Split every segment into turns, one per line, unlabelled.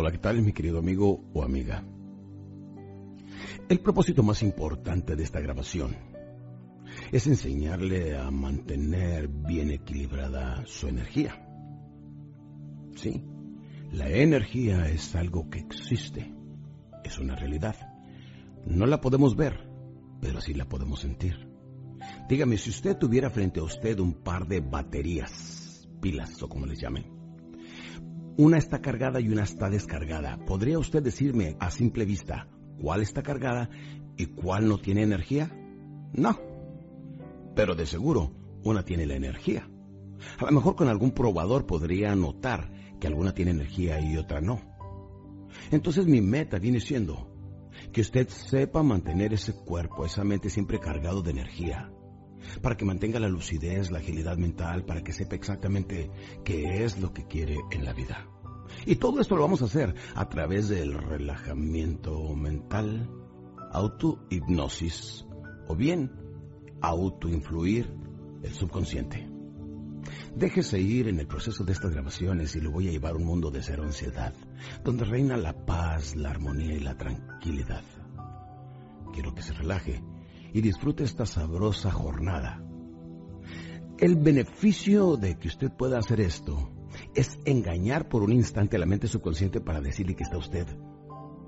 Hola, ¿qué tal mi querido amigo o amiga? El propósito más importante de esta grabación es enseñarle a mantener bien equilibrada su energía. Sí, la energía es algo que existe, es una realidad. No la podemos ver, pero sí la podemos sentir. Dígame, si usted tuviera frente a usted un par de baterías, pilas o como les llamen, una está cargada y una está descargada. ¿Podría usted decirme a simple vista cuál está cargada y cuál no tiene energía? No. Pero de seguro, una tiene la energía. A lo mejor con algún probador podría notar que alguna tiene energía y otra no. Entonces mi meta viene siendo que usted sepa mantener ese cuerpo, esa mente siempre cargado de energía, para que mantenga la lucidez, la agilidad mental, para que sepa exactamente qué es lo que quiere en la vida. Y todo esto lo vamos a hacer a través del relajamiento mental, autohipnosis o bien autoinfluir el subconsciente. Déjese ir en el proceso de estas grabaciones y lo voy a llevar a un mundo de cero ansiedad, donde reina la paz, la armonía y la tranquilidad. Quiero que se relaje y disfrute esta sabrosa jornada. El beneficio de que usted pueda hacer esto es engañar por un instante a la mente subconsciente para decirle que está usted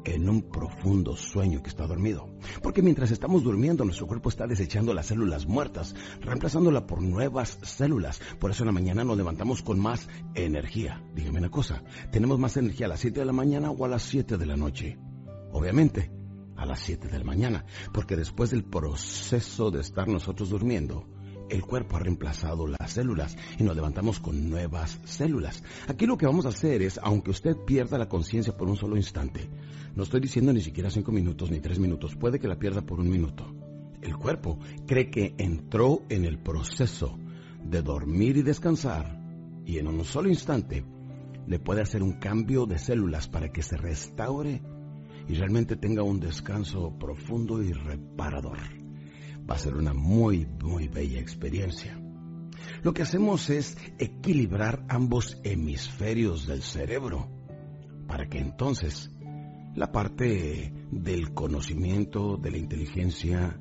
en un profundo sueño que está dormido. Porque mientras estamos durmiendo, nuestro cuerpo está desechando las células muertas, reemplazándolas por nuevas células. Por eso en la mañana nos levantamos con más energía. Dígame una cosa, ¿tenemos más energía a las 7 de la mañana o a las 7 de la noche? Obviamente, a las 7 de la mañana, porque después del proceso de estar nosotros durmiendo, el cuerpo ha reemplazado las células y nos levantamos con nuevas células. Aquí lo que vamos a hacer es, aunque usted pierda la conciencia por un solo instante, no estoy diciendo ni siquiera cinco minutos ni tres minutos, puede que la pierda por un minuto. El cuerpo cree que entró en el proceso de dormir y descansar y en un solo instante le puede hacer un cambio de células para que se restaure y realmente tenga un descanso profundo y reparador. Va a ser una muy, muy bella experiencia. Lo que hacemos es equilibrar ambos hemisferios del cerebro para que entonces la parte del conocimiento, de la inteligencia,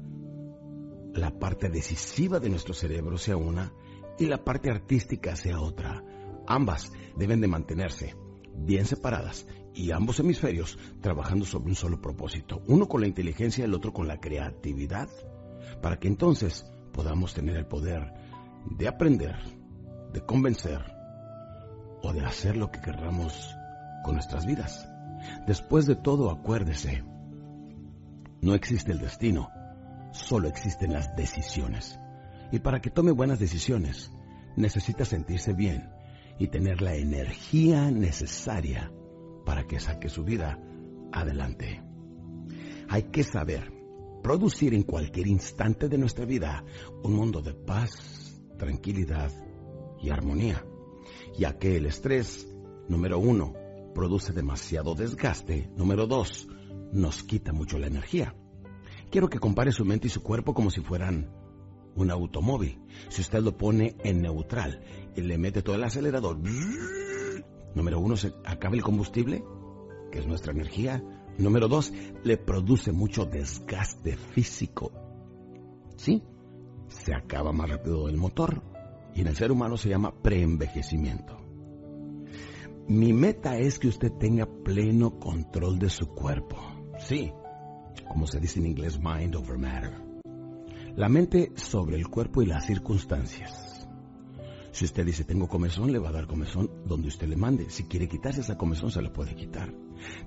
la parte decisiva de nuestro cerebro sea una y la parte artística sea otra. Ambas deben de mantenerse bien separadas y ambos hemisferios trabajando sobre un solo propósito, uno con la inteligencia el otro con la creatividad, para que entonces podamos tener el poder de aprender, de convencer o de hacer lo que queramos con nuestras vidas. Después de todo, acuérdese, no existe el destino, solo existen las decisiones. Y para que tome buenas decisiones, necesita sentirse bien y tener la energía necesaria para que saque su vida adelante. Hay que saber producir en cualquier instante de nuestra vida un mundo de paz, tranquilidad y armonía, ya que el estrés, número uno, produce demasiado desgaste, número dos, nos quita mucho la energía. Quiero que compare su mente y su cuerpo como si fueran un automóvil. Si usted lo pone en neutral y le mete todo el acelerador, Número uno, se acaba el combustible, que es nuestra energía. Número dos, le produce mucho desgaste físico. Sí, se acaba más rápido el motor y en el ser humano se llama preenvejecimiento. Mi meta es que usted tenga pleno control de su cuerpo. Sí, como se dice en inglés, mind over matter. La mente sobre el cuerpo y las circunstancias. Si usted dice tengo comezón, le va a dar comezón donde usted le mande. Si quiere quitarse esa comezón, se la puede quitar.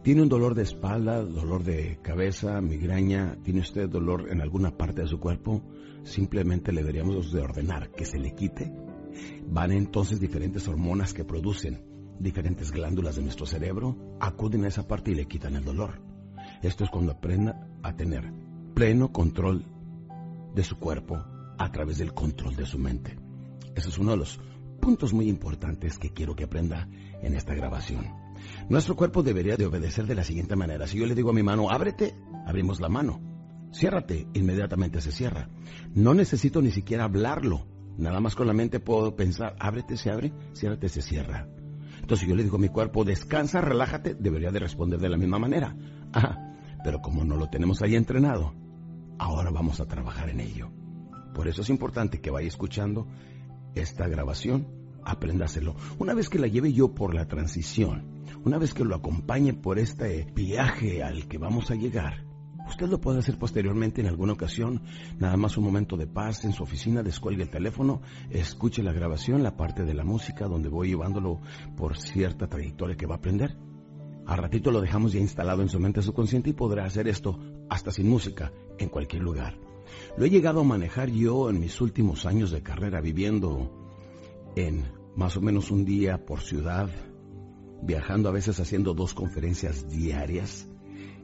Tiene un dolor de espalda, dolor de cabeza, migraña, tiene usted dolor en alguna parte de su cuerpo, simplemente le deberíamos de ordenar que se le quite. Van entonces diferentes hormonas que producen diferentes glándulas de nuestro cerebro, acuden a esa parte y le quitan el dolor. Esto es cuando aprenda a tener pleno control de su cuerpo a través del control de su mente. Ese es uno de los puntos muy importantes que quiero que aprenda en esta grabación. Nuestro cuerpo debería de obedecer de la siguiente manera. Si yo le digo a mi mano, ábrete, abrimos la mano. Ciérrate, inmediatamente se cierra. No necesito ni siquiera hablarlo. Nada más con la mente puedo pensar, ábrete, se abre, ciérrate, se cierra. Entonces yo le digo a mi cuerpo, descansa, relájate, debería de responder de la misma manera. Ah, pero como no lo tenemos ahí entrenado, ahora vamos a trabajar en ello. Por eso es importante que vaya escuchando esta grabación, apréndaselo. Una vez que la lleve yo por la transición, una vez que lo acompañe por este viaje al que vamos a llegar, Usted lo puede hacer posteriormente en alguna ocasión, nada más un momento de paz en su oficina, descuelgue el teléfono, escuche la grabación, la parte de la música donde voy llevándolo por cierta trayectoria que va a aprender. Al ratito lo dejamos ya instalado en su mente subconsciente y podrá hacer esto hasta sin música, en cualquier lugar. Lo he llegado a manejar yo en mis últimos años de carrera viviendo en más o menos un día por ciudad, viajando a veces haciendo dos conferencias diarias.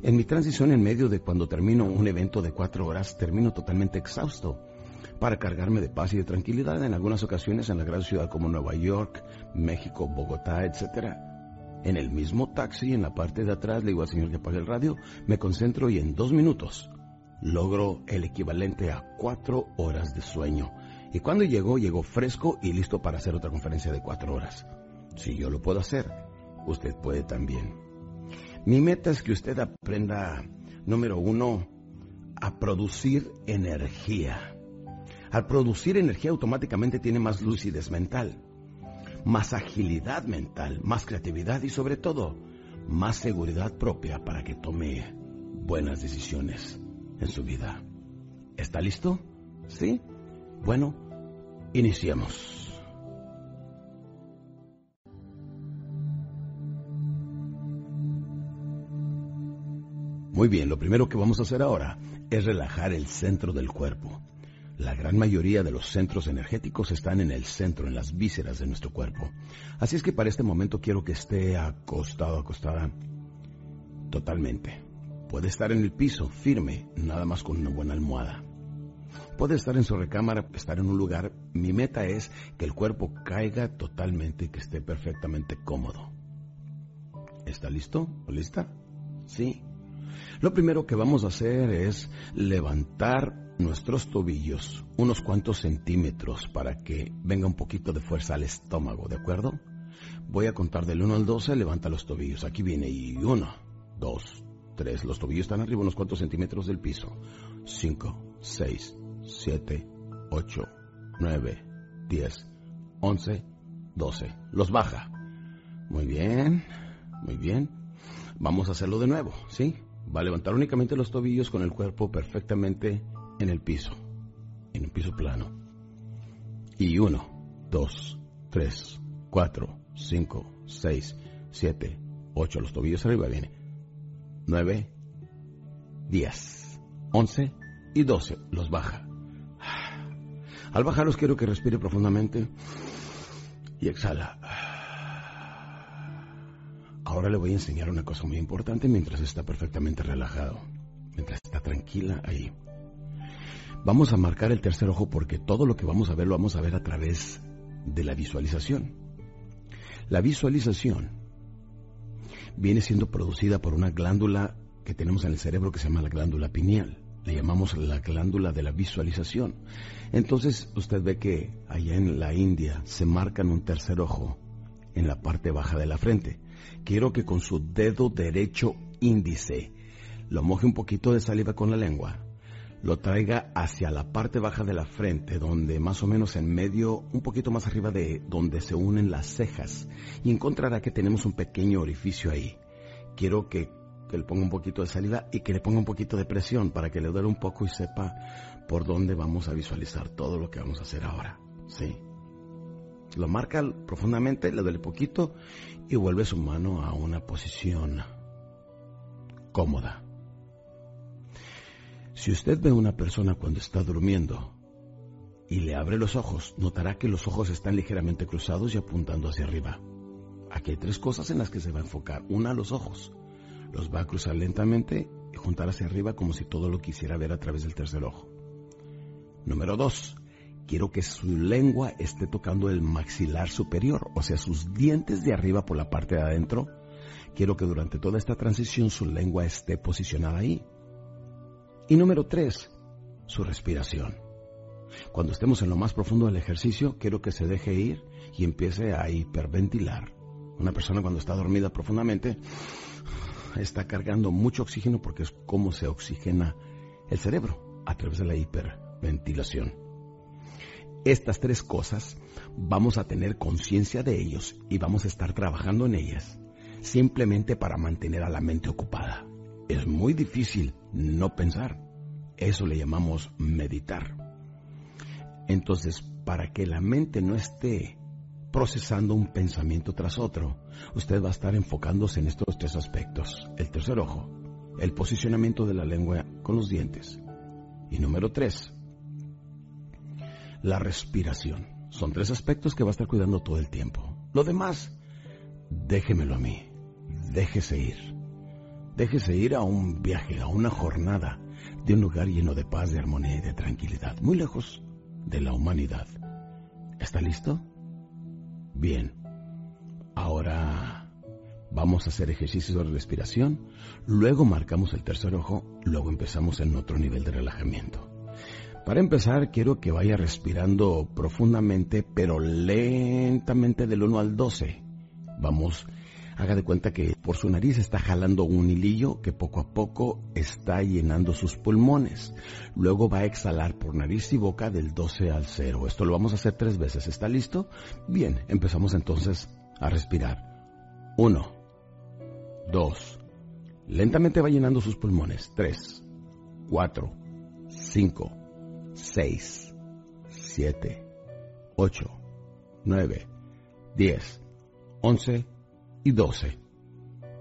En mi transición en medio de cuando termino un evento de cuatro horas, termino totalmente exhausto para cargarme de paz y de tranquilidad en algunas ocasiones en la gran ciudad como Nueva York, México, Bogotá, etc. En el mismo taxi, en la parte de atrás, le digo al señor que apague el radio, me concentro y en dos minutos logro el equivalente a cuatro horas de sueño. Y cuando llegó, llegó fresco y listo para hacer otra conferencia de cuatro horas. Si yo lo puedo hacer, usted puede también. Mi meta es que usted aprenda, número uno, a producir energía. Al producir energía automáticamente tiene más lucidez mental, más agilidad mental, más creatividad y sobre todo más seguridad propia para que tome buenas decisiones en su vida. ¿Está listo? ¿Sí? Bueno, iniciemos. Muy bien, lo primero que vamos a hacer ahora es relajar el centro del cuerpo. La gran mayoría de los centros energéticos están en el centro, en las vísceras de nuestro cuerpo. Así es que para este momento quiero que esté acostado, acostada totalmente. Puede estar en el piso, firme, nada más con una buena almohada. Puede estar en su recámara, estar en un lugar. Mi meta es que el cuerpo caiga totalmente y que esté perfectamente cómodo. ¿Está listo o lista? Sí. Lo primero que vamos a hacer es levantar nuestros tobillos unos cuantos centímetros para que venga un poquito de fuerza al estómago, ¿de acuerdo? Voy a contar del 1 al 12, levanta los tobillos. Aquí viene y 1, 2, 3. Los tobillos están arriba unos cuantos centímetros del piso. 5, 6, 7, 8, 9, 10, 11, 12. Los baja. Muy bien, muy bien. Vamos a hacerlo de nuevo, ¿sí? Va a levantar únicamente los tobillos con el cuerpo perfectamente en el piso, en un piso plano. Y uno, dos, tres, cuatro, cinco, seis, siete, ocho, los tobillos arriba viene. Nueve, diez, once y doce, los baja. Al bajarlos quiero que respire profundamente y exhala. Ahora le voy a enseñar una cosa muy importante mientras está perfectamente relajado, mientras está tranquila ahí. Vamos a marcar el tercer ojo porque todo lo que vamos a ver lo vamos a ver a través de la visualización. La visualización viene siendo producida por una glándula que tenemos en el cerebro que se llama la glándula pineal. Le llamamos la glándula de la visualización. Entonces usted ve que allá en la India se marcan un tercer ojo en la parte baja de la frente quiero que con su dedo derecho índice lo moje un poquito de saliva con la lengua, lo traiga hacia la parte baja de la frente, donde más o menos en medio, un poquito más arriba de donde se unen las cejas, y encontrará que tenemos un pequeño orificio ahí. Quiero que, le ponga un poquito de saliva y que le ponga un poquito de presión para que le duele un poco y sepa por dónde vamos a visualizar todo lo que vamos a hacer ahora. ¿Sí? Lo marca profundamente, le duele poquito y vuelve su mano a una posición cómoda. Si usted ve a una persona cuando está durmiendo y le abre los ojos, notará que los ojos están ligeramente cruzados y apuntando hacia arriba. Aquí hay tres cosas en las que se va a enfocar. Una, los ojos. Los va a cruzar lentamente y juntar hacia arriba como si todo lo quisiera ver a través del tercer ojo. Número dos, quiero que su lengua esté tocando el maxilar superior, o sea, sus dientes de arriba por la parte de adentro. Quiero que durante toda esta transición su lengua esté posicionada ahí. Y número tres, su respiración. Cuando estemos en lo más profundo del ejercicio, quiero que se deje ir y empiece a hiperventilar. Una persona cuando está dormida profundamente está cargando mucho oxígeno porque es como se oxigena el cerebro a través de la hiperventilación. Estas tres cosas vamos a tener conciencia de ellos y vamos a estar trabajando en ellas simplemente para mantener a la mente ocupada. Es muy difícil no pensar. Eso le llamamos meditar. Entonces, para que la mente no esté procesando un pensamiento tras otro, usted va a estar enfocándose en estos tres aspectos. El tercer ojo, el posicionamiento de la lengua con los dientes. Y número tres, la respiración. Son tres aspectos que va a estar cuidando todo el tiempo. Lo demás, déjemelo a mí. Déjese ir. Déjese ir a un viaje, a una jornada de un lugar lleno de paz, de armonía y de tranquilidad, muy lejos de la humanidad. ¿Está listo? Bien. Ahora vamos a hacer ejercicios de respiración, luego marcamos el tercer ojo, luego empezamos en otro nivel de relajamiento. Para empezar, quiero que vaya respirando profundamente, pero lentamente del 1 al 12. Vamos Haga de cuenta que por su nariz está jalando un hilillo que poco a poco está llenando sus pulmones. Luego va a exhalar por nariz y boca del 12 al 0. Esto lo vamos a hacer tres veces. ¿Está listo? Bien, empezamos entonces a respirar. Uno, dos. Lentamente va llenando sus pulmones. Tres, cuatro, cinco, seis, siete, ocho, nueve, diez, once y 12.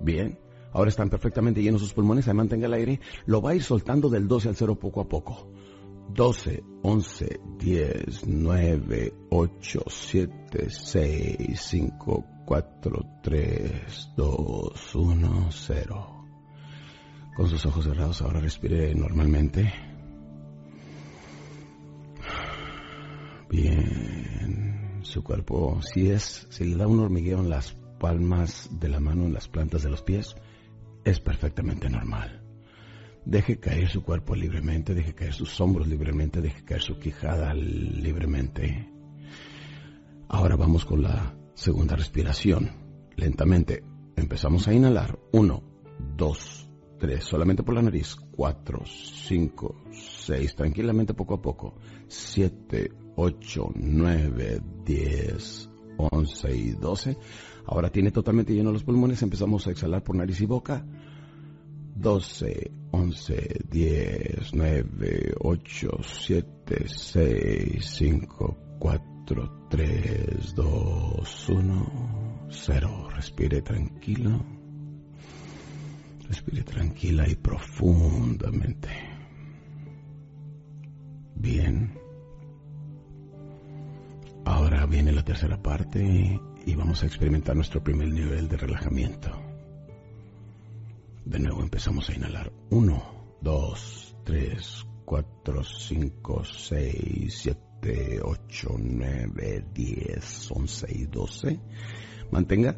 Bien, ahora están perfectamente llenos sus pulmones, ahí mantenga el aire, lo va a ir soltando del 12 al 0 poco a poco. 12, 11, 10, 9, 8, 7, 6, 5, 4, 3, 2, 1, 0. Con sus ojos cerrados ahora respire normalmente. Bien, su cuerpo, si es, si le da un hormigueo en las palmas de la mano en las plantas de los pies es perfectamente normal. Deje caer su cuerpo libremente, deje caer sus hombros libremente, deje caer su quijada libremente. Ahora vamos con la segunda respiración. Lentamente empezamos a inhalar. Uno, dos, tres, solamente por la nariz. Cuatro, cinco, seis, tranquilamente poco a poco. Siete, ocho, nueve, diez, once y doce. Ahora tiene totalmente lleno los pulmones, empezamos a exhalar por nariz y boca. 12, 11, 10, 9, 8, 7, 6, 5, 4, 3, 2, 1, 0. Respire tranquilo. Respire tranquila y profundamente. Bien. Ahora viene la tercera parte y vamos a experimentar nuestro primer nivel de relajamiento. De nuevo empezamos a inhalar. 1, 2, 3, 4, 5, 6, 7, 8, 9, 10, 11 y 12. Mantenga.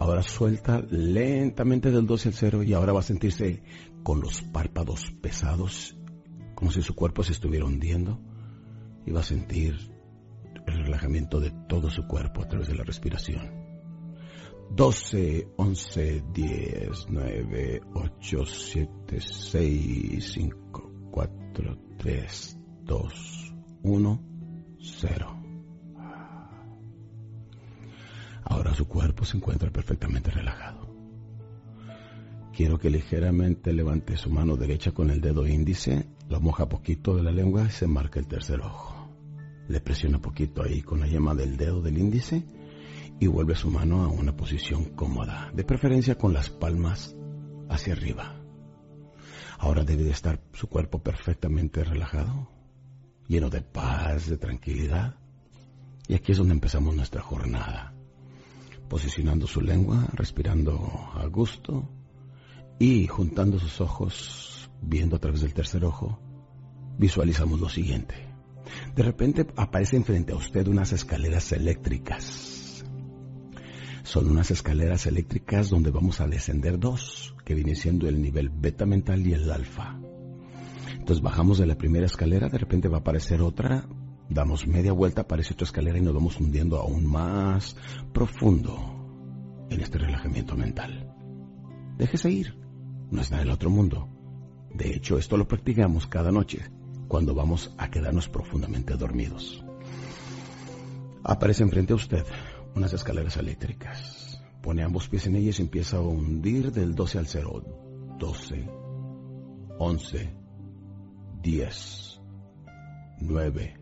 Ahora suelta lentamente del 12 al 0 y ahora va a sentirse con los párpados pesados, como si su cuerpo se estuviera hundiendo. Y va a sentir el relajamiento de todo su cuerpo a través de la respiración. 12, 11, 10, 9, 8, 7, 6, 5, 4, 3, 2, 1, 0. Ahora su cuerpo se encuentra perfectamente relajado. Quiero que ligeramente levante su mano derecha con el dedo índice, lo moja poquito de la lengua y se marca el tercer ojo. Le presiona poquito ahí con la yema del dedo del índice y vuelve su mano a una posición cómoda, de preferencia con las palmas hacia arriba. Ahora debe de estar su cuerpo perfectamente relajado, lleno de paz, de tranquilidad. Y aquí es donde empezamos nuestra jornada, posicionando su lengua, respirando a gusto y juntando sus ojos, viendo a través del tercer ojo, visualizamos lo siguiente. De repente aparecen frente a usted unas escaleras eléctricas. Son unas escaleras eléctricas donde vamos a descender dos, que viene siendo el nivel beta mental y el alfa. Entonces bajamos de la primera escalera, de repente va a aparecer otra, damos media vuelta, aparece otra escalera y nos vamos hundiendo aún más profundo. en este relajamiento mental. Déjese ir, no está en el otro mundo. De hecho, esto lo practicamos cada noche cuando vamos a quedarnos profundamente dormidos. Aparece enfrente a usted unas escaleras eléctricas. Pone ambos pies en ellas y empieza a hundir del 12 al 0. 12, 11, 10, 9.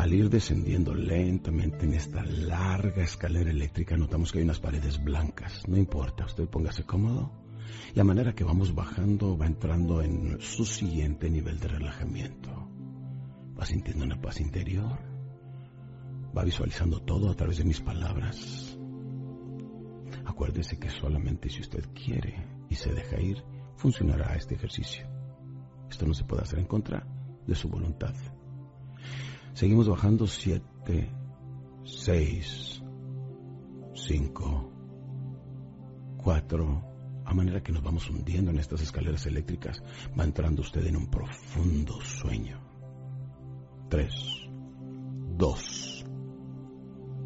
Al ir descendiendo lentamente en esta larga escalera eléctrica, notamos que hay unas paredes blancas. No importa, usted póngase cómodo. Y a manera que vamos bajando, va entrando en su siguiente nivel de relajamiento. Va sintiendo una paz interior. Va visualizando todo a través de mis palabras. Acuérdese que solamente si usted quiere y se deja ir, funcionará este ejercicio. Esto no se puede hacer en contra de su voluntad. Seguimos bajando 7, 6, 5, 4, a manera que nos vamos hundiendo en estas escaleras eléctricas, va entrando usted en un profundo sueño. 3, 2,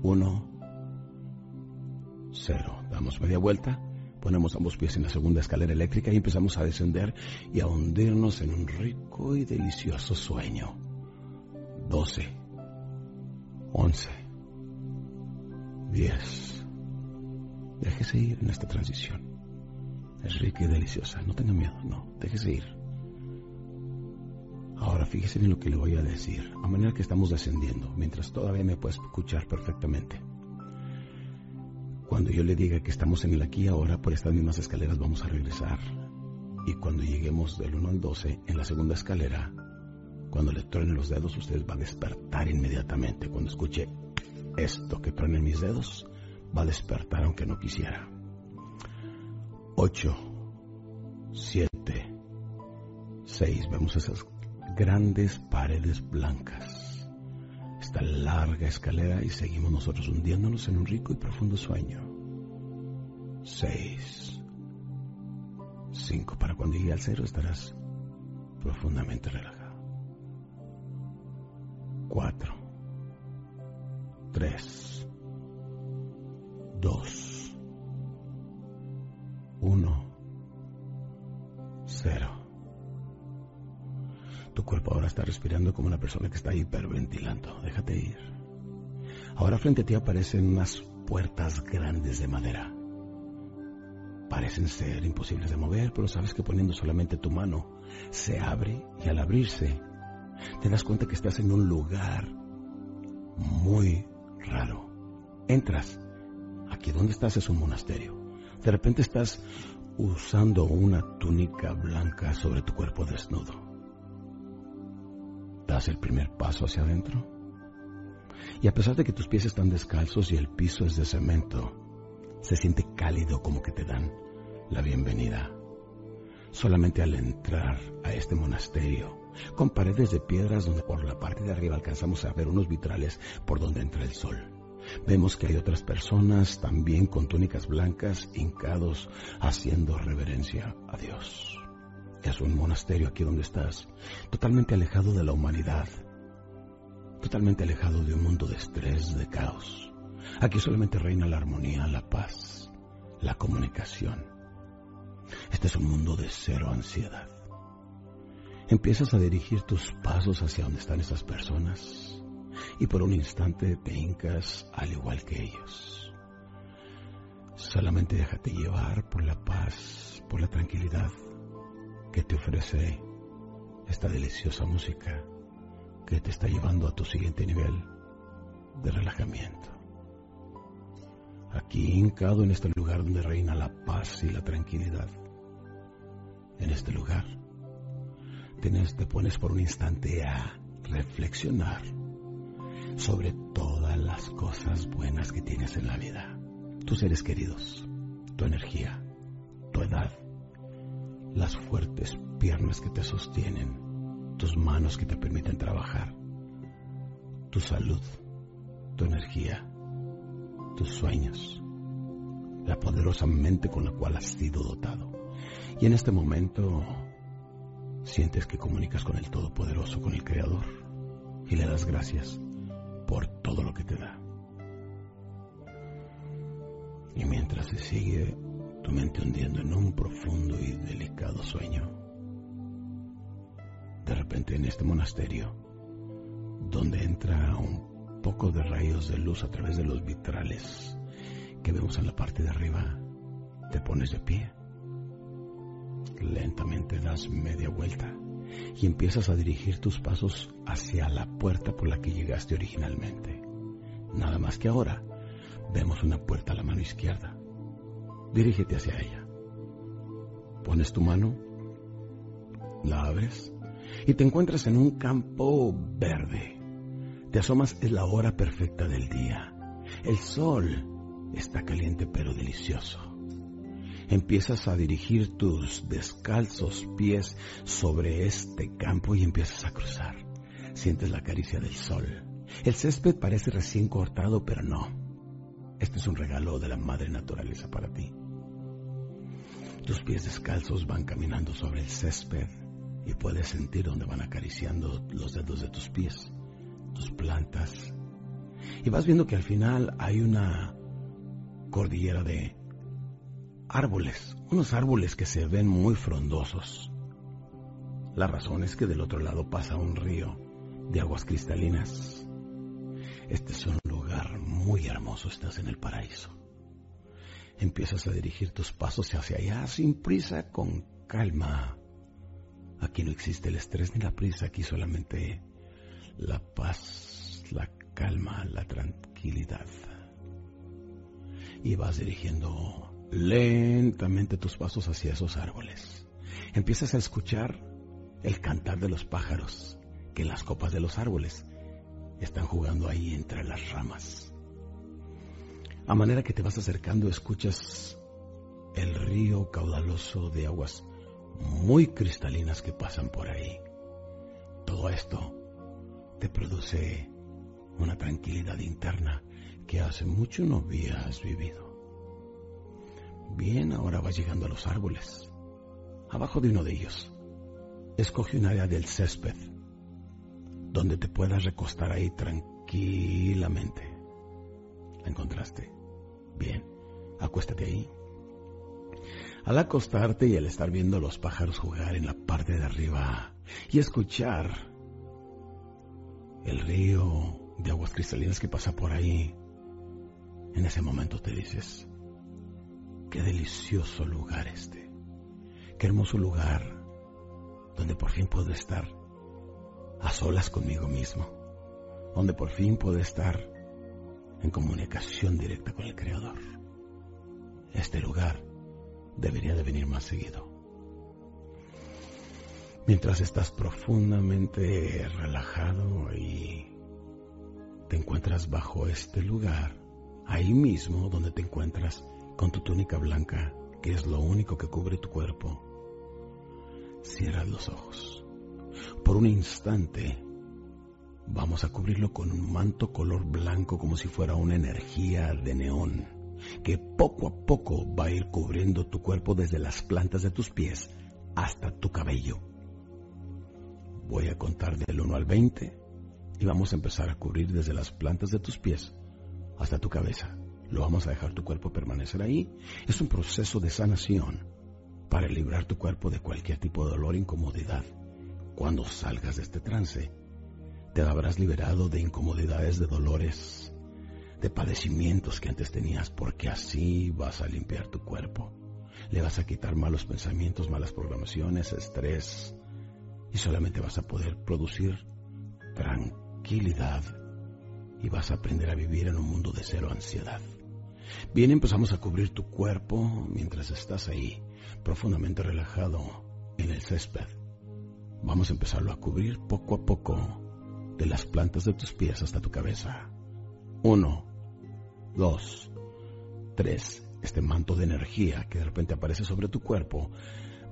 1, 0. Damos media vuelta, ponemos ambos pies en la segunda escalera eléctrica y empezamos a descender y a hundirnos en un rico y delicioso sueño. 12, 11, 10. Déjese ir en esta transición. Es rica y deliciosa. No tenga miedo, no. Déjese ir. Ahora fíjese en lo que le voy a decir, a manera que estamos descendiendo, mientras todavía me puede escuchar perfectamente. Cuando yo le diga que estamos en el aquí y ahora, por estas mismas escaleras vamos a regresar. Y cuando lleguemos del 1 al 12, en la segunda escalera, cuando le truenen los dedos, usted va a despertar inmediatamente. Cuando escuche esto que truenen mis dedos, va a despertar aunque no quisiera. 8, 7, 6. Vemos esas grandes paredes blancas. Esta larga escalera y seguimos nosotros hundiéndonos en un rico y profundo sueño. 6, 5. Para cuando llegue al cero estarás profundamente relajado. 4, 3, 2, 1, 0. Tu cuerpo ahora está respirando como una persona que está hiperventilando. Déjate ir. Ahora frente a ti aparecen unas puertas grandes de madera. Parecen ser imposibles de mover, pero sabes que poniendo solamente tu mano se abre y al abrirse te das cuenta que estás en un lugar muy raro. Entras. Aquí donde estás es un monasterio. De repente estás usando una túnica blanca sobre tu cuerpo desnudo. Das el primer paso hacia adentro. Y a pesar de que tus pies están descalzos y el piso es de cemento, se siente cálido como que te dan la bienvenida. Solamente al entrar a este monasterio, con paredes de piedras donde por la parte de arriba alcanzamos a ver unos vitrales por donde entra el sol. Vemos que hay otras personas también con túnicas blancas hincados haciendo reverencia a Dios. Es un monasterio aquí donde estás, totalmente alejado de la humanidad, totalmente alejado de un mundo de estrés, de caos. Aquí solamente reina la armonía, la paz, la comunicación. Este es un mundo de cero ansiedad empiezas a dirigir tus pasos hacia donde están esas personas y por un instante te hincas al igual que ellos. Solamente déjate llevar por la paz, por la tranquilidad que te ofrece esta deliciosa música que te está llevando a tu siguiente nivel de relajamiento. Aquí hincado en este lugar donde reina la paz y la tranquilidad, en este lugar te pones por un instante a reflexionar sobre todas las cosas buenas que tienes en la vida. Tus seres queridos, tu energía, tu edad, las fuertes piernas que te sostienen, tus manos que te permiten trabajar, tu salud, tu energía, tus sueños, la poderosa mente con la cual has sido dotado. Y en este momento Sientes que comunicas con el Todopoderoso, con el Creador, y le das gracias por todo lo que te da. Y mientras se sigue tu mente hundiendo en un profundo y delicado sueño, de repente en este monasterio, donde entra un poco de rayos de luz a través de los vitrales que vemos en la parte de arriba, te pones de pie. Lentamente das media vuelta y empiezas a dirigir tus pasos hacia la puerta por la que llegaste originalmente. Nada más que ahora vemos una puerta a la mano izquierda. Dirígete hacia ella. Pones tu mano, la abres y te encuentras en un campo verde. Te asomas, es la hora perfecta del día. El sol está caliente pero delicioso. Empiezas a dirigir tus descalzos pies sobre este campo y empiezas a cruzar. Sientes la caricia del sol. El césped parece recién cortado, pero no. Este es un regalo de la madre naturaleza para ti. Tus pies descalzos van caminando sobre el césped y puedes sentir donde van acariciando los dedos de tus pies, tus plantas. Y vas viendo que al final hay una cordillera de árboles, unos árboles que se ven muy frondosos. La razón es que del otro lado pasa un río de aguas cristalinas. Este es un lugar muy hermoso, estás en el paraíso. Empiezas a dirigir tus pasos hacia allá sin prisa, con calma. Aquí no existe el estrés ni la prisa, aquí solamente la paz, la calma, la tranquilidad. Y vas dirigiendo lentamente tus pasos hacia esos árboles. Empiezas a escuchar el cantar de los pájaros que en las copas de los árboles están jugando ahí entre las ramas. A manera que te vas acercando escuchas el río caudaloso de aguas muy cristalinas que pasan por ahí. Todo esto te produce una tranquilidad interna que hace mucho no habías vivido. Bien, ahora vas llegando a los árboles. Abajo de uno de ellos, escoge un área del césped donde te puedas recostar ahí tranquilamente. ¿La encontraste? Bien, acuéstate ahí. Al acostarte y al estar viendo los pájaros jugar en la parte de arriba y escuchar el río de aguas cristalinas que pasa por ahí, en ese momento te dices, Qué delicioso lugar este. Qué hermoso lugar donde por fin puedo estar a solas conmigo mismo. Donde por fin puedo estar en comunicación directa con el Creador. Este lugar debería de venir más seguido. Mientras estás profundamente relajado y te encuentras bajo este lugar, ahí mismo donde te encuentras, con tu túnica blanca, que es lo único que cubre tu cuerpo, cierras los ojos. Por un instante vamos a cubrirlo con un manto color blanco como si fuera una energía de neón, que poco a poco va a ir cubriendo tu cuerpo desde las plantas de tus pies hasta tu cabello. Voy a contar del 1 al 20 y vamos a empezar a cubrir desde las plantas de tus pies hasta tu cabeza. Lo vamos a dejar tu cuerpo permanecer ahí. Es un proceso de sanación para librar tu cuerpo de cualquier tipo de dolor e incomodidad. Cuando salgas de este trance, te habrás liberado de incomodidades, de dolores, de padecimientos que antes tenías, porque así vas a limpiar tu cuerpo. Le vas a quitar malos pensamientos, malas programaciones, estrés, y solamente vas a poder producir tranquilidad y vas a aprender a vivir en un mundo de cero ansiedad. Bien, empezamos a cubrir tu cuerpo mientras estás ahí, profundamente relajado en el césped. Vamos a empezarlo a cubrir poco a poco, de las plantas de tus pies hasta tu cabeza. Uno, dos, tres. Este manto de energía que de repente aparece sobre tu cuerpo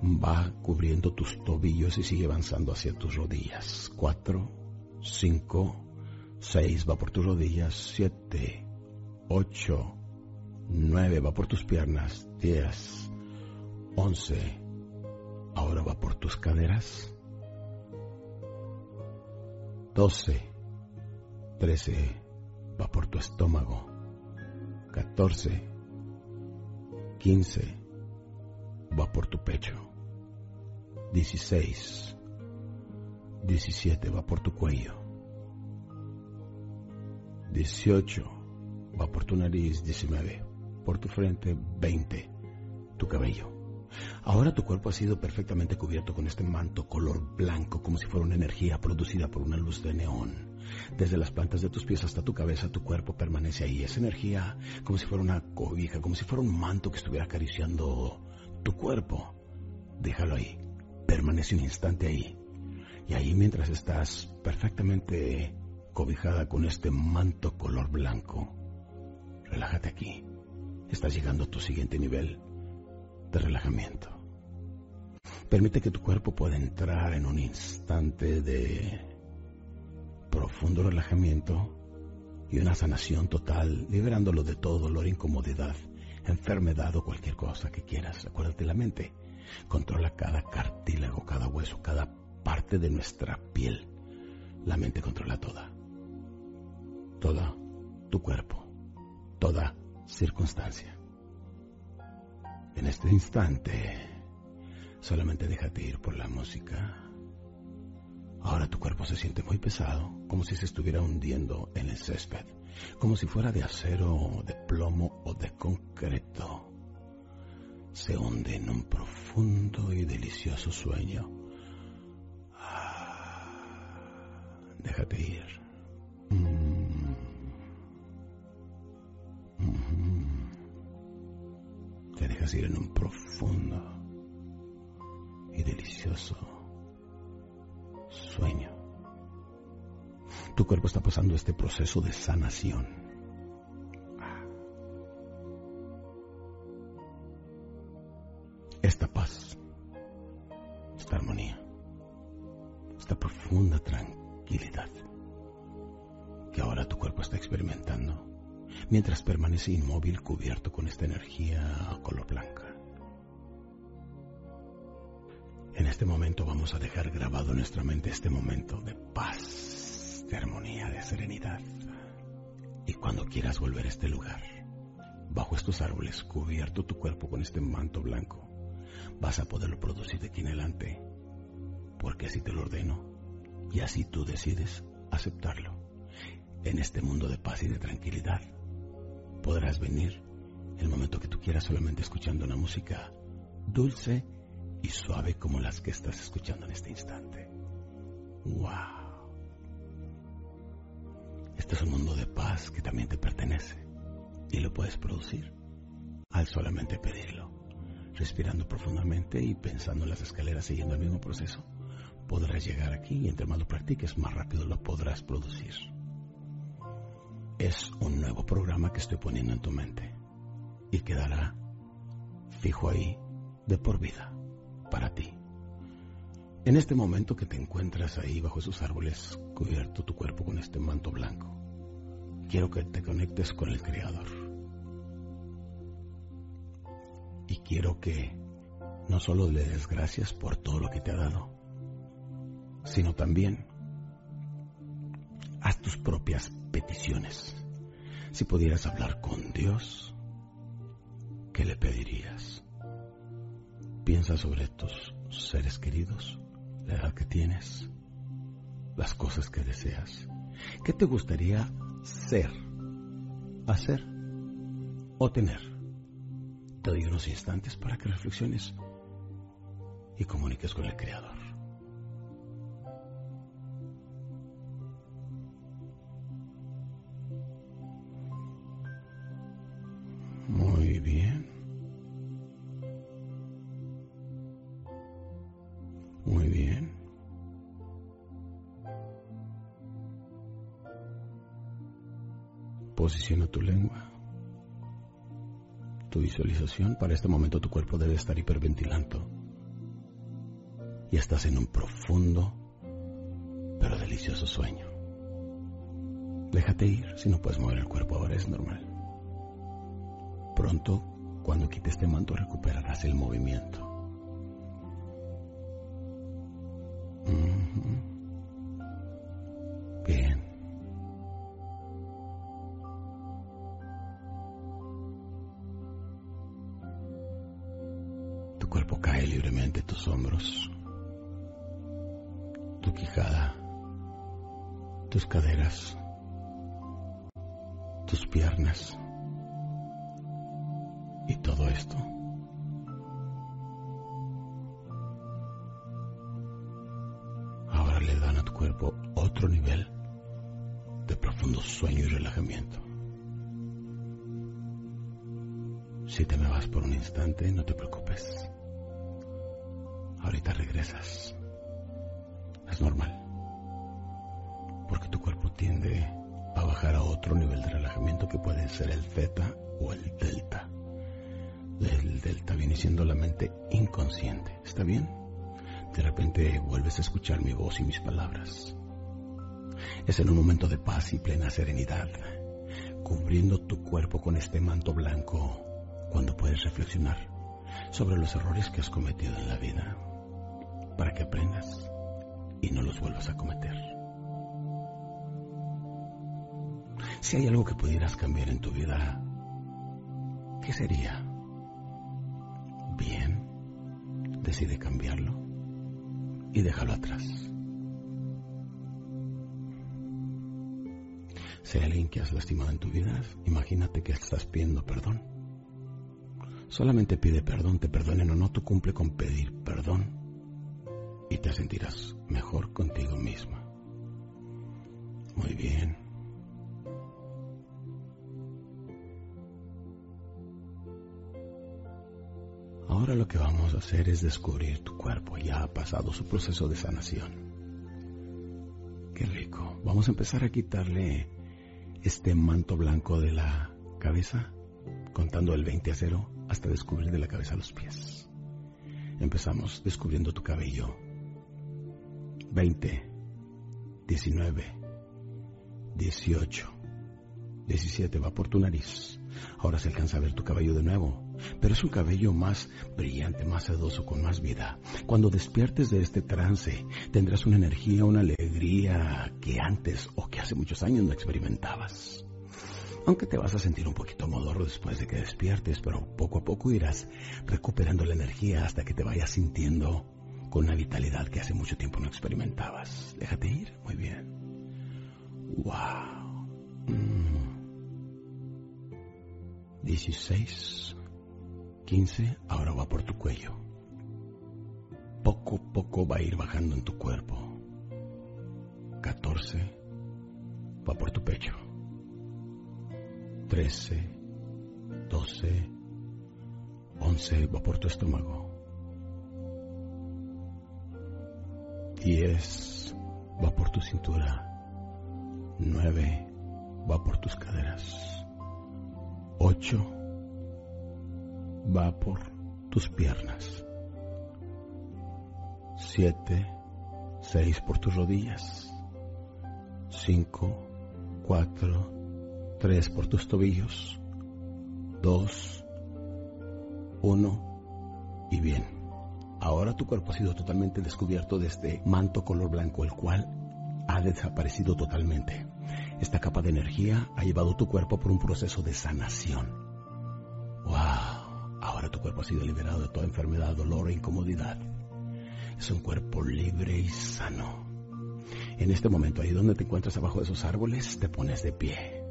va cubriendo tus tobillos y sigue avanzando hacia tus rodillas. Cuatro, cinco, seis, va por tus rodillas. Siete, ocho, 9 va por tus piernas, 10, 11, ahora va por tus caderas, 12, 13 va por tu estómago, 14, 15 va por tu pecho. 16. 17 va por tu cuello. 18 va por tu nariz. 19 por tu frente. 20 tu cabello. Ahora tu cuerpo ha sido perfectamente cubierto con este manto color blanco como si fuera una energía producida por una luz de neón. Desde las plantas de tus pies hasta tu cabeza, tu cuerpo permanece ahí. Esa energía como si fuera una cobija, como si fuera un manto que estuviera acariciando tu cuerpo. Déjalo ahí. Permanece un instante ahí. Y ahí mientras estás perfectamente cobijada con este manto color blanco, relájate aquí. Estás llegando a tu siguiente nivel de relajamiento. Permite que tu cuerpo pueda entrar en un instante de profundo relajamiento y una sanación total, liberándolo de todo dolor, incomodidad, enfermedad o cualquier cosa que quieras. Acuérdate la mente. Controla cada cartílago, cada hueso, cada parte de nuestra piel. La mente controla toda. Toda tu cuerpo. Toda circunstancia. En este instante, solamente déjate ir por la música Ahora tu cuerpo se siente muy pesado, como si se estuviera hundiendo en el césped, como si fuera de acero, de plomo o de concreto. Se hunde en un profundo y delicioso sueño. Ah, déjate ir. Mm. Te dejas ir en un profundo y delicioso sueño. Tu cuerpo está pasando este proceso de sanación. Esta paz, esta armonía, esta profunda tranquilidad que ahora tu cuerpo está experimentando mientras permanece inmóvil cubierto con esta energía color blanca. En este momento vamos a dejar grabado en nuestra mente este momento de paz, de armonía, de serenidad. Y cuando quieras volver a este lugar, bajo estos árboles, cubierto tu cuerpo con este manto blanco, vas a poderlo producir de aquí en adelante, porque así te lo ordeno y así tú decides aceptarlo. En este mundo de paz y de tranquilidad, podrás venir el momento que tú quieras solamente escuchando una música dulce y suave como las que estás escuchando en este instante. ¡Wow! Este es un mundo de paz que también te pertenece y lo puedes producir al solamente pedirlo. Respirando profundamente y pensando en las escaleras siguiendo el mismo proceso, podrás llegar aquí y entre más lo practiques, más rápido lo podrás producir. Es un nuevo programa que estoy poniendo en tu mente y quedará fijo ahí de por vida para ti. En este momento que te encuentras ahí bajo esos árboles, cubierto tu cuerpo con este manto blanco, quiero que te conectes con el Creador. Y quiero que no solo le des gracias por todo lo que te ha dado, sino también haz tus propias peticiones. Si pudieras hablar con Dios, ¿qué le pedirías? Piensa sobre tus seres queridos, la edad que tienes, las cosas que deseas. ¿Qué te gustaría ser, hacer o tener? Te doy unos instantes para que reflexiones y comuniques con el Creador. Posiciona tu lengua. Tu visualización para este momento tu cuerpo debe estar hiperventilando. Y estás en un profundo pero delicioso sueño. Déjate ir, si no puedes mover el cuerpo ahora es normal. Pronto, cuando quites este manto, recuperarás el movimiento. Siendo la mente inconsciente. ¿Está bien? De repente vuelves a escuchar mi voz y mis palabras. Es en un momento de paz y plena serenidad, cubriendo tu cuerpo con este manto blanco, cuando puedes reflexionar sobre los errores que has cometido en la vida, para que aprendas y no los vuelvas a cometer. Si hay algo que pudieras cambiar en tu vida, ¿qué sería? Bien, decide cambiarlo y déjalo atrás. Si hay alguien que has lastimado en tu vida, imagínate que estás pidiendo perdón. Solamente pide perdón, te perdonen o no, tú cumple con pedir perdón y te sentirás mejor contigo misma. Muy bien. Ahora lo que vamos a hacer es descubrir tu cuerpo. Ya ha pasado su proceso de sanación. Qué rico. Vamos a empezar a quitarle este manto blanco de la cabeza, contando el 20 a 0 hasta descubrir de la cabeza a los pies. Empezamos descubriendo tu cabello. 20, 19, 18, 17 va por tu nariz. Ahora se alcanza a ver tu cabello de nuevo, pero es un cabello más brillante, más sedoso, con más vida. Cuando despiertes de este trance, tendrás una energía, una alegría que antes o que hace muchos años no experimentabas. Aunque te vas a sentir un poquito modorro después de que despiertes, pero poco a poco irás recuperando la energía hasta que te vayas sintiendo con una vitalidad que hace mucho tiempo no experimentabas. Déjate ir, muy bien. Wow. 16, 15, ahora va por tu cuello. Poco a poco va a ir bajando en tu cuerpo. 14, va por tu pecho. 13, 12, 11 va por tu estómago. 10 va por tu cintura. 9 va por tus caderas. 8 va por tus piernas. 7, 6 por tus rodillas. 5, 4, tres por tus tobillos, dos, uno y bien. Ahora tu cuerpo ha sido totalmente descubierto de este manto color blanco, el cual ha desaparecido totalmente. Esta capa de energía ha llevado tu cuerpo por un proceso de sanación. ¡Wow! Ahora tu cuerpo ha sido liberado de toda enfermedad, dolor e incomodidad. Es un cuerpo libre y sano. En este momento, ahí donde te encuentras abajo de esos árboles, te pones de pie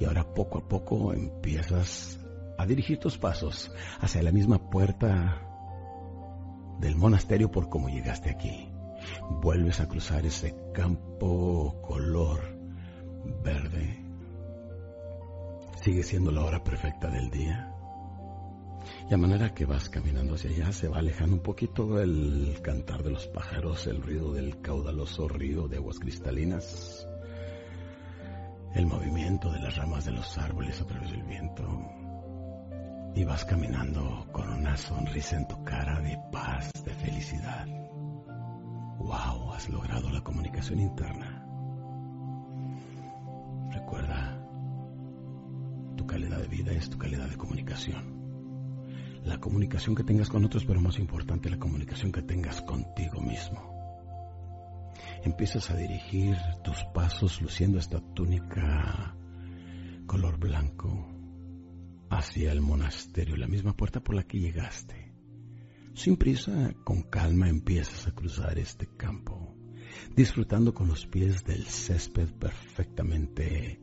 y ahora poco a poco empiezas a dirigir tus pasos hacia la misma puerta del monasterio por cómo llegaste aquí. Vuelves a cruzar ese campo color verde. Sigue siendo la hora perfecta del día. Y a manera que vas caminando hacia allá, se va alejando un poquito el cantar de los pájaros, el ruido del caudaloso río de aguas cristalinas el movimiento de las ramas de los árboles a través del viento. Y vas caminando con una sonrisa en tu cara de paz, de felicidad. ¡Wow! Has logrado la comunicación interna. Recuerda, tu calidad de vida es tu calidad de comunicación. La comunicación que tengas con otros, pero más importante, la comunicación que tengas contigo mismo empiezas a dirigir tus pasos luciendo esta túnica color blanco hacia el monasterio, la misma puerta por la que llegaste. Sin prisa, con calma empiezas a cruzar este campo, disfrutando con los pies del césped perfectamente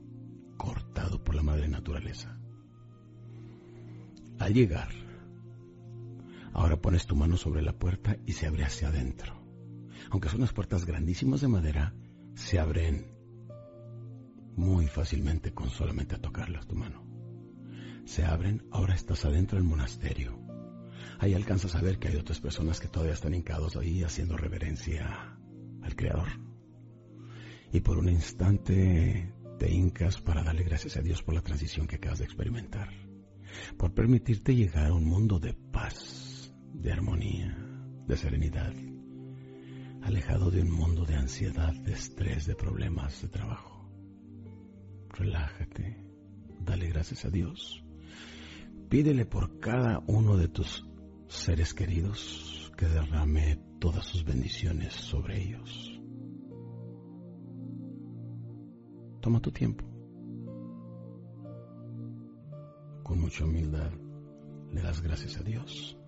cortado por la madre naturaleza. Al llegar, ahora pones tu mano sobre la puerta y se abre hacia adentro. Aunque son unas puertas grandísimas de madera, se abren muy fácilmente con solamente tocarlas tu mano. Se abren, ahora estás adentro del monasterio. Ahí alcanzas a ver que hay otras personas que todavía están hincados ahí haciendo reverencia al Creador. Y por un instante te hincas para darle gracias a Dios por la transición que acabas de experimentar por permitirte llegar a un mundo de paz, de armonía, de serenidad, alejado de un mundo de ansiedad, de estrés, de problemas de trabajo. Relájate, dale gracias a Dios. Pídele por cada uno de tus seres queridos que derrame todas sus bendiciones sobre ellos. Toma tu tiempo. con mucha humildad le das gracias a Dios.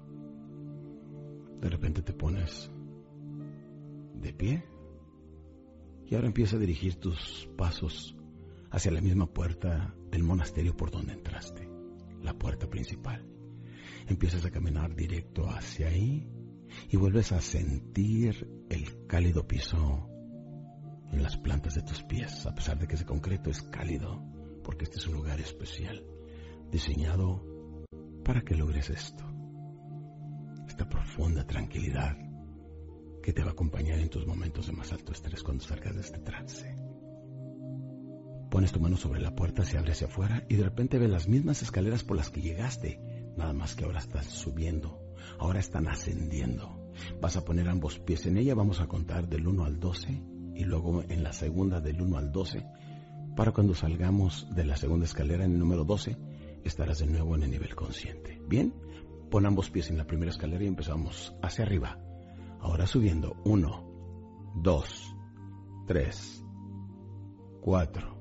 De repente te pones de pie y ahora empieza a dirigir tus pasos hacia la misma puerta del monasterio por donde entraste, la puerta principal. Empiezas a caminar directo hacia ahí y vuelves a sentir el cálido piso en las plantas de tus pies, a pesar de que ese concreto es cálido, porque este es un lugar especial diseñado para que logres esto. Profunda tranquilidad que te va a acompañar en tus momentos de más alto estrés cuando salgas de este trance. Pones tu mano sobre la puerta, se abre hacia afuera y de repente ves las mismas escaleras por las que llegaste, nada más que ahora estás subiendo, ahora están ascendiendo. Vas a poner ambos pies en ella, vamos a contar del 1 al 12 y luego en la segunda del 1 al 12, para cuando salgamos de la segunda escalera en el número 12, estarás de nuevo en el nivel consciente. Bien, pon ambos pies en la primera escalera y empezamos hacia arriba. Ahora subiendo. Uno, dos, tres, cuatro,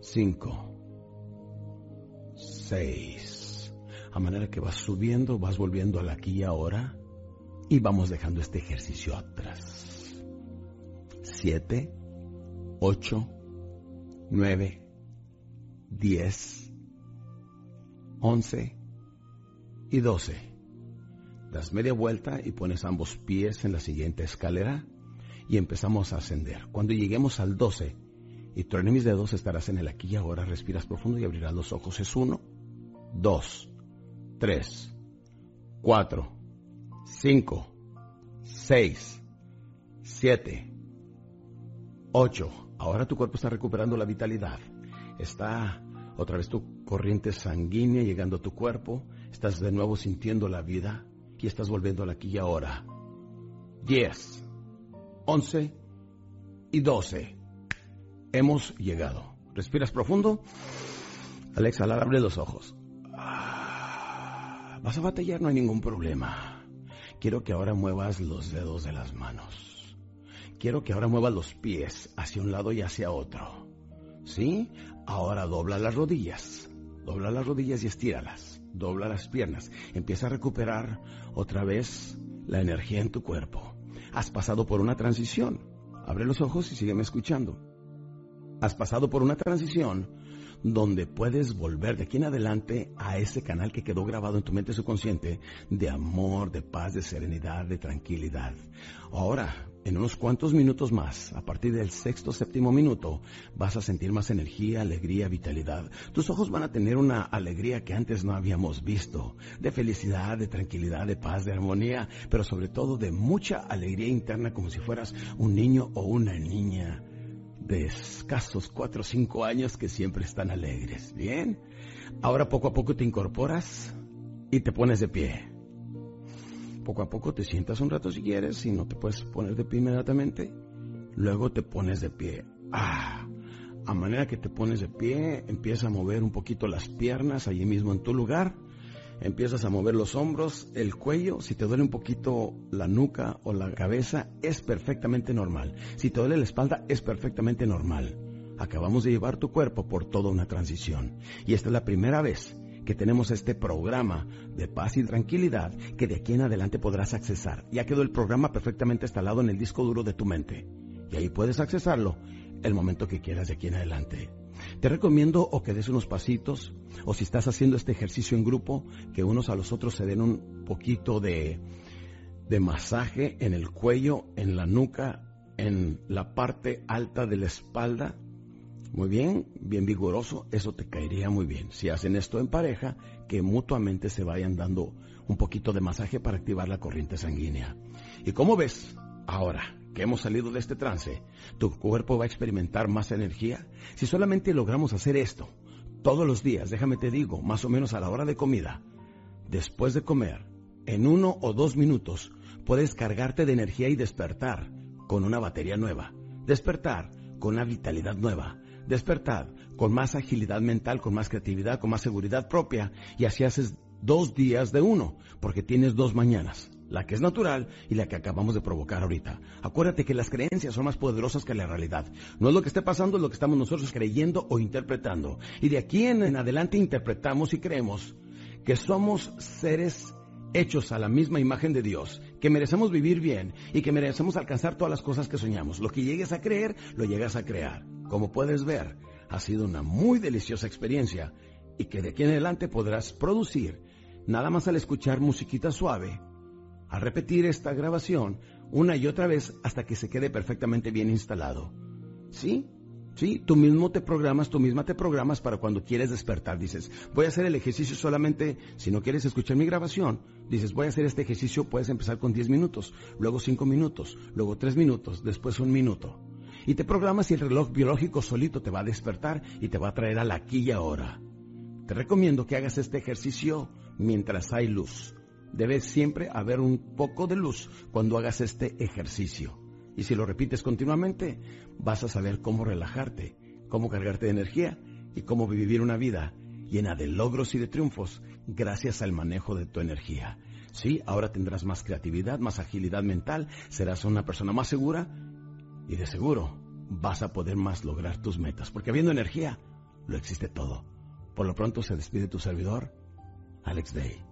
cinco, seis. A manera que vas subiendo, vas volviendo al aquí y ahora y vamos dejando este ejercicio atrás. Siete, ocho, nueve, diez, 11 y 12. Das media vuelta y pones ambos pies en la siguiente escalera y empezamos a ascender. Cuando lleguemos al 12 y truene mis dedos, estarás en el aquí y ahora. Respiras profundo y abrirás los ojos. Es 1, 2, 3, 4, 5, 6, 7, 8. Ahora tu cuerpo está recuperando la vitalidad. Está otra vez tu corriente sanguínea llegando a tu cuerpo, estás de nuevo sintiendo la vida y estás volviendo aquí y ahora. 10, 11 y 12. Hemos llegado. Respiras profundo. Alexa, abre los ojos. Ah, vas a batallar, no hay ningún problema. Quiero que ahora muevas los dedos de las manos. Quiero que ahora muevas los pies hacia un lado y hacia otro. ¿Sí? Ahora dobla las rodillas. Dobla las rodillas y estíralas. Dobla las piernas. Empieza a recuperar otra vez la energía en tu cuerpo. Has pasado por una transición. Abre los ojos y sígueme escuchando. Has pasado por una transición donde puedes volver de aquí en adelante a ese canal que quedó grabado en tu mente subconsciente de amor, de paz, de serenidad, de tranquilidad. Ahora, en unos cuantos minutos más, a partir del sexto, séptimo minuto, vas a sentir más energía, alegría, vitalidad. Tus ojos van a tener una alegría que antes no habíamos visto, de felicidad, de tranquilidad, de paz, de armonía, pero sobre todo de mucha alegría interna como si fueras un niño o una niña de escasos cuatro o cinco años que siempre están alegres. Bien, ahora poco a poco te incorporas y te pones de pie. Poco a poco te sientas un rato si quieres, si no te puedes poner de pie inmediatamente. Luego te pones de pie. Ah, a manera que te pones de pie, empieza a mover un poquito las piernas allí mismo en tu lugar. Empiezas a mover los hombros, el cuello. Si te duele un poquito la nuca o la cabeza, es perfectamente normal. Si te duele la espalda, es perfectamente normal. Acabamos de llevar tu cuerpo por toda una transición. Y esta es la primera vez que tenemos este programa de paz y tranquilidad que de aquí en adelante podrás accesar. Ya quedó el programa perfectamente instalado en el disco duro de tu mente. Y ahí puedes accesarlo el momento que quieras de aquí en adelante. Te recomiendo o que des unos pasitos, o si estás haciendo este ejercicio en grupo, que unos a los otros se den un poquito de, de masaje en el cuello, en la nuca, en la parte alta de la espalda. Muy bien, bien vigoroso, eso te caería muy bien. Si hacen esto en pareja, que mutuamente se vayan dando un poquito de masaje para activar la corriente sanguínea. ¿Y cómo ves? Ahora que hemos salido de este trance, tu cuerpo va a experimentar más energía. Si solamente logramos hacer esto todos los días, déjame te digo, más o menos a la hora de comida, después de comer, en uno o dos minutos, puedes cargarte de energía y despertar con una batería nueva. Despertar con una vitalidad nueva. Despertar con más agilidad mental, con más creatividad, con más seguridad propia. Y así haces dos días de uno, porque tienes dos mañanas. La que es natural y la que acabamos de provocar ahorita. Acuérdate que las creencias son más poderosas que la realidad. No es lo que esté pasando, es lo que estamos nosotros creyendo o interpretando. Y de aquí en adelante interpretamos y creemos que somos seres hechos a la misma imagen de Dios, que merecemos vivir bien y que merecemos alcanzar todas las cosas que soñamos. Lo que llegues a creer, lo llegas a crear. Como puedes ver, ha sido una muy deliciosa experiencia y que de aquí en adelante podrás producir, nada más al escuchar musiquita suave, a repetir esta grabación una y otra vez hasta que se quede perfectamente bien instalado. ¿Sí? Sí, tú mismo te programas, tú misma te programas para cuando quieres despertar. Dices, voy a hacer el ejercicio solamente, si no quieres escuchar mi grabación, dices, voy a hacer este ejercicio, puedes empezar con 10 minutos, luego 5 minutos, luego 3 minutos, después un minuto. Y te programas y el reloj biológico solito te va a despertar y te va a traer a la aquí y ahora. Te recomiendo que hagas este ejercicio mientras hay luz. Debe siempre haber un poco de luz cuando hagas este ejercicio. Y si lo repites continuamente, vas a saber cómo relajarte, cómo cargarte de energía y cómo vivir una vida llena de logros y de triunfos gracias al manejo de tu energía. Sí, ahora tendrás más creatividad, más agilidad mental, serás una persona más segura y de seguro vas a poder más lograr tus metas, porque habiendo energía, lo existe todo. Por lo pronto se despide tu servidor, Alex Day.